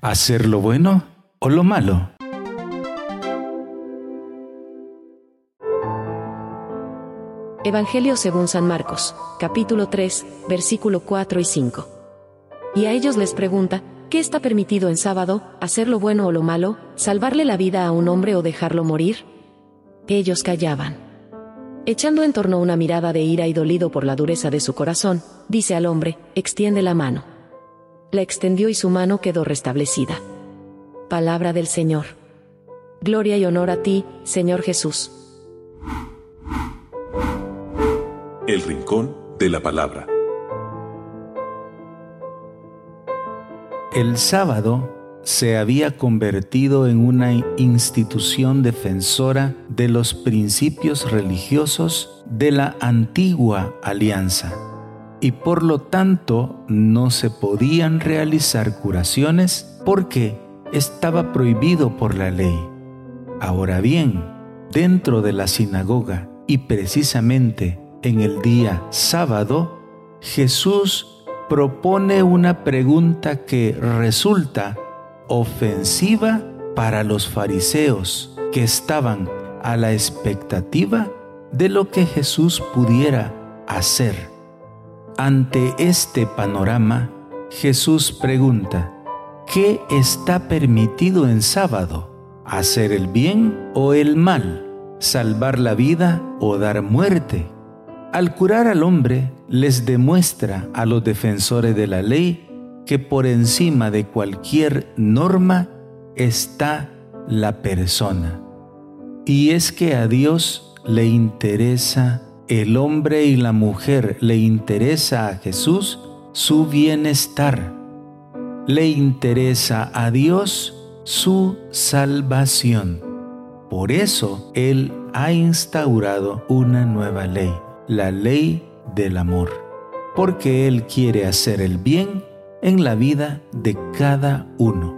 ¿Hacer lo bueno o lo malo? Evangelio según San Marcos, capítulo 3, versículo 4 y 5. Y a ellos les pregunta, ¿qué está permitido en sábado, hacer lo bueno o lo malo, salvarle la vida a un hombre o dejarlo morir? Ellos callaban. Echando en torno una mirada de ira y dolido por la dureza de su corazón, dice al hombre, extiende la mano. La extendió y su mano quedó restablecida. Palabra del Señor. Gloria y honor a ti, Señor Jesús. El Rincón de la Palabra. El sábado se había convertido en una institución defensora de los principios religiosos de la antigua alianza y por lo tanto no se podían realizar curaciones porque estaba prohibido por la ley. Ahora bien, dentro de la sinagoga y precisamente en el día sábado, Jesús propone una pregunta que resulta ofensiva para los fariseos que estaban a la expectativa de lo que Jesús pudiera hacer. Ante este panorama, Jesús pregunta, ¿qué está permitido en sábado? ¿Hacer el bien o el mal? ¿Salvar la vida o dar muerte? Al curar al hombre, les demuestra a los defensores de la ley que por encima de cualquier norma está la persona. Y es que a Dios le interesa el hombre y la mujer, le interesa a Jesús su bienestar. Le interesa a Dios su salvación. Por eso Él ha instaurado una nueva ley la ley del amor, porque Él quiere hacer el bien en la vida de cada uno.